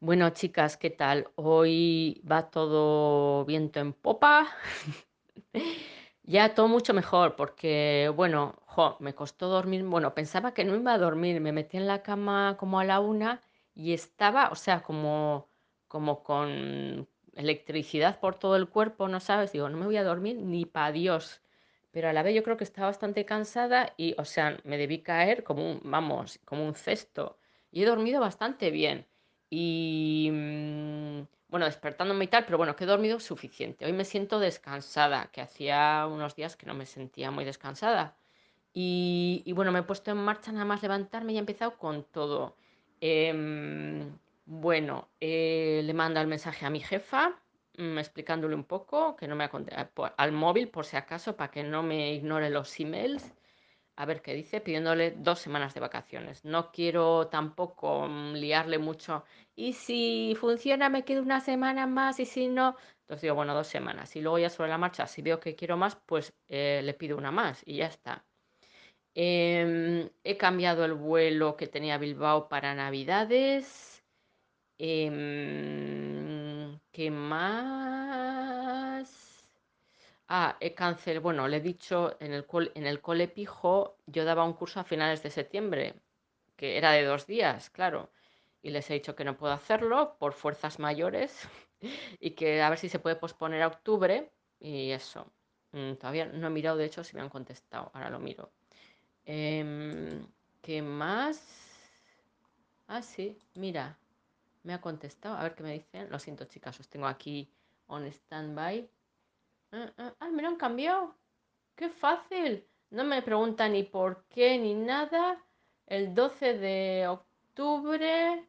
Bueno, chicas, ¿qué tal? Hoy va todo viento en popa. Ya todo mucho mejor porque, bueno, jo, me costó dormir. Bueno, pensaba que no iba a dormir. Me metí en la cama como a la una y estaba, o sea, como, como con electricidad por todo el cuerpo, ¿no sabes? Digo, no me voy a dormir ni para Dios. Pero a la vez yo creo que estaba bastante cansada y, o sea, me debí caer como un, vamos, como un cesto. Y he dormido bastante bien. Y mm, bueno, despertándome y tal, pero bueno, que he dormido suficiente. Hoy me siento descansada, que hacía unos días que no me sentía muy descansada. Y, bueno, me he puesto en marcha nada más levantarme y he empezado con todo. Em, bueno, eh, le mando el mensaje a mi jefa, mm, explicándole un poco, que no me contestado, al móvil por si acaso, para que no me ignore los emails a ver qué dice, pidiéndole dos semanas de vacaciones. No quiero tampoco mm, liarle mucho. Y si funciona, me quedo una semana más y si no, entonces digo, bueno, dos semanas. Y luego ya sobre la marcha, si veo que quiero más, pues eh, le pido una más y ya está. Em, he cambiado el vuelo que tenía Bilbao para Navidades. Em, ¿qué más? Ah, he cancelado, bueno, le he dicho en el, en el cole pijo, yo daba un curso a finales de septiembre, que era de dos días, claro, y les he dicho que no puedo hacerlo por fuerzas mayores y que a ver si se puede posponer a octubre y eso. Mm, todavía no he mirado, de hecho, si me han contestado, ahora lo miro. Em, ¿qué más? Ah, sí, mira, me ha contestado, a ver qué me dicen. Lo siento, chicas, os tengo aquí on standby. Ah, ah, ah, me lo han cambiado. ¡Qué fácil! No me pregunta ni por qué ni nada. El 12 de octubre,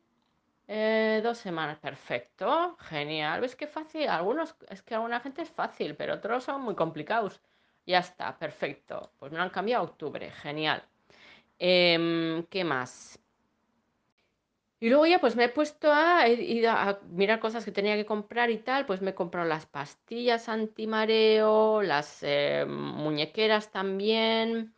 eh, dos semanas. Perfecto, genial. ¿Ves qué fácil? Algunos, es que alguna gente es fácil, pero otros son muy complicados. Ya está, perfecto. Pues me lo han cambiado a octubre, genial. Em, ¿qué más? Y luego ya pues me he puesto a, ido a mirar cosas que tenía que comprar y tal, pues me he comprado las pastillas antimareo, las eh, muñequeras también.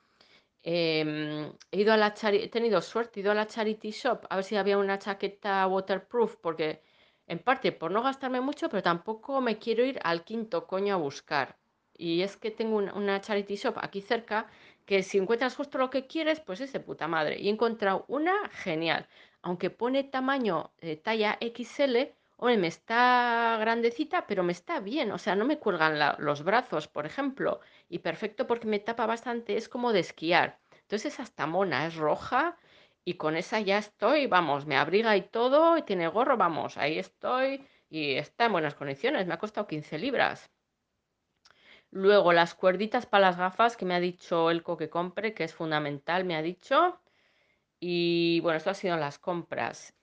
em, he ido a la he tenido suerte, he ido a la Charity Shop a ver si había una chaqueta waterproof, porque en parte por no gastarme mucho, pero tampoco me quiero ir al quinto coño a buscar. Y es que tengo una, Charity Shop aquí cerca que si encuentras justo lo que quieres, pues es de puta madre. Y he encontrado una genial aunque pone tamaño eh, talla XL, hombre, me está grandecita, pero me está bien, o sea, no me cuelgan los brazos, por ejemplo, y perfecto porque me tapa bastante, es como de esquiar. Entonces, hasta mona, es roja y con esa ya estoy, vamos, me abriga y todo, y tiene gorro, vamos, ahí estoy y está en buenas condiciones, me ha costado 15 libras. Luego, las cuerditas para las gafas que me ha dicho Elco que compre, que es fundamental, me ha dicho. Y bueno, esto ha sido las compras.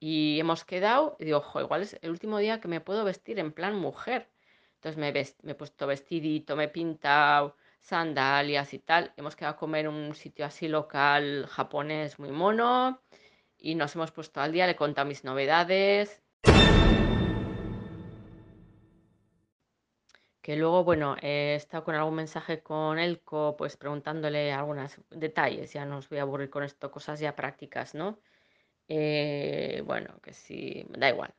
Y hemos quedado, y digo, ojo, igual es el último día que me puedo vestir en plan mujer. Entonces me, me he puesto vestidito, me he pintado sandalias y tal. Hemos quedado a comer en un sitio así local japonés muy mono. Y nos hemos puesto al día, le he contado mis novedades. Que luego, bueno, he estado con algún mensaje con Elco, pues preguntándole algunos detalles. Ya no os voy a aburrir con esto, cosas ya prácticas, ¿no? Eh, bueno, que sí, da igual.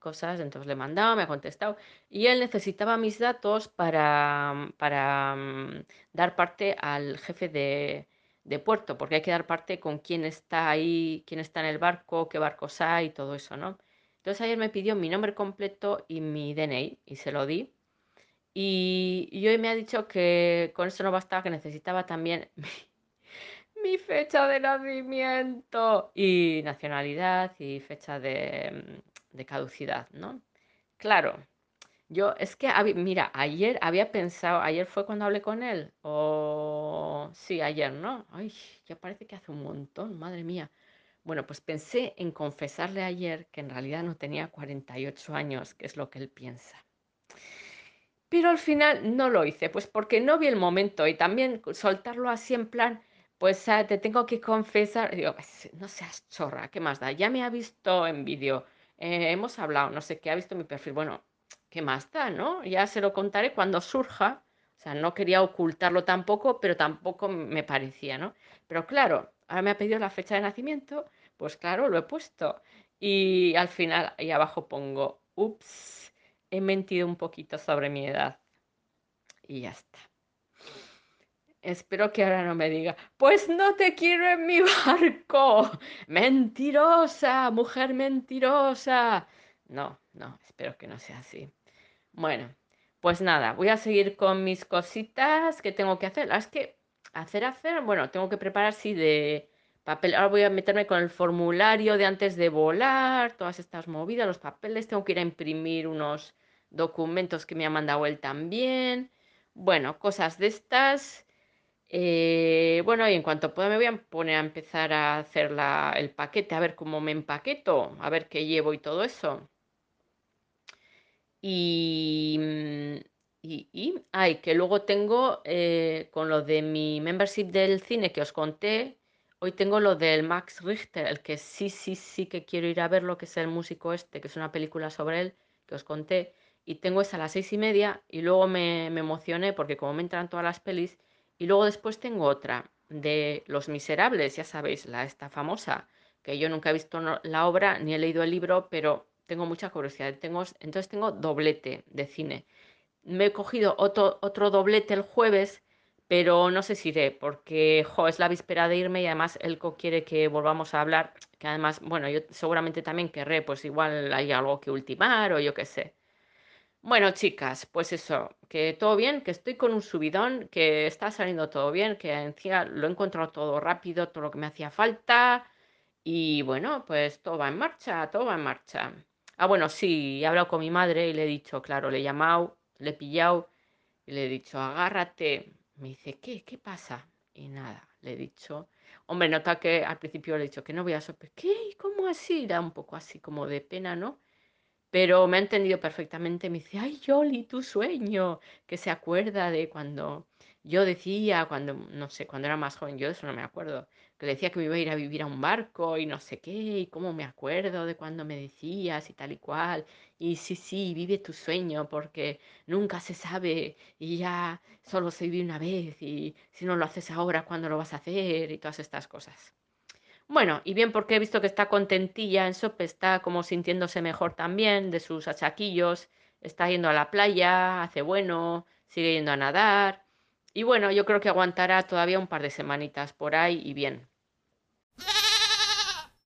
Cosas, entonces le he mandado, me ha contestado. Y él necesitaba mis datos para, para mm, dar parte al jefe de, de puerto, porque hay que dar parte con quién está ahí, quién está en el barco, qué barcos hay y todo eso, ¿no? Entonces ayer me pidió mi nombre completo y mi DNI y se lo di. Y, hoy me ha dicho que con eso no bastaba, que necesitaba también mi fecha de nacimiento y nacionalidad y fecha de, mm, de caducidad, ¿no? Claro, yo es que, mira, ayer había pensado, ayer fue cuando hablé con él, o sí, ayer, ¿no? Ay, ya parece que hace un montón, madre mía. Bueno, pues pensé en confesarle ayer que en realidad no tenía 48 años, que es lo que él piensa. Pero al final no lo hice, pues porque no vi el momento y también soltarlo así en plan, pues ah, te tengo que confesar, digo, "Pues, no seas chorra, ¿qué más da? Ya me ha visto en vídeo, eh, hemos hablado, no sé qué, ha visto mi perfil, bueno, ¿qué más da, no? Ya se lo contaré cuando surja, O sea, no quería ocultarlo tampoco, pero tampoco me parecía, ¿no? Pero claro, ahora me ha pedido la fecha de nacimiento, pues claro, lo he puesto. Y al final, ahí abajo pongo, ups, he mentido un poquito sobre mi edad. Y ya está. Espero que ahora no me diga, pues no te quiero en mi barco. Mentirosa, mujer mentirosa. No, no, espero que no sea así. Bueno, pues nada, voy a seguir con mis cositas que tengo que hacer. Es que hacer, hacer, bueno, tengo que preparar sí de Ahora voy a meterme con el formulario de antes de volar, todas estas movidas, los papeles. Tengo que ir a imprimir unos documentos que me ha mandado él también. Bueno, cosas de estas. Eh, bueno, y en cuanto pueda me voy a poner a empezar a hacer la, el paquete, a ver cómo me empaqueto, a ver qué llevo y todo eso. Y, mm, y, y ay, que luego tengo eh, con lo de mi membership del cine que os conté, hoy tengo lo del Max Richter, el que sí, sí, sí que quiero ir a verlo, que es el músico este, que es una película sobre él, que os conté, y tengo esa a las seis y media, y luego me, me emocioné porque como me entran todas las pelis, y luego después tengo otra de Los Miserables, ya sabéis, la esta famosa, que yo nunca he visto la obra ni he leído el libro, pero tengo mucha curiosidad. Tengo, entonces tengo doblete de cine. Me he cogido otro, otro doblete el jueves, pero no sé si iré, porque jo, es la víspera de irme y además Elco quiere que volvamos a hablar, que además, bueno, yo seguramente también querré, pues igual hay algo que ultimar o yo qué sé. Bueno, chicas, pues eso, que todo bien, que estoy con un subidón, que está saliendo todo bien, que encima lo he encontrado todo rápido, todo lo que me hacía falta. Y bueno, pues todo va en marcha, todo va en marcha. Ah, bueno, sí, he hablado con mi madre y le he dicho, claro, le he llamado, le he pillado y le he dicho, agárrate. Me dice, ¿qué? ¿Qué pasa? Y nada, le he dicho, hombre, nota que al principio le he dicho que no voy a sorprender. ¿Qué? ¿Cómo así? Era un poco así como de pena, ¿no? Pero me ha entendido perfectamente. Me dice, ay, Yoli, tu sueño, que se acuerda de cuando yo decía, cuando, no sé, cuando era más joven, yo de eso no me acuerdo, que decía que me iba a ir a vivir a un barco y no sé qué, y cómo me acuerdo de cuando me decías y tal y cual. Y sí, sí, vive tu sueño porque nunca se sabe y ya solo se vive una vez y si no lo haces ahora, ¿cuándo lo vas a hacer? Y todas estas cosas. Bueno, y bien porque he visto que está contentilla en Sope, está como sintiéndose mejor también de sus achaquillos, está yendo a la playa, hace bueno, sigue yendo a nadar. Y bueno, yo creo que aguantará todavía un par de semanitas por ahí y bien.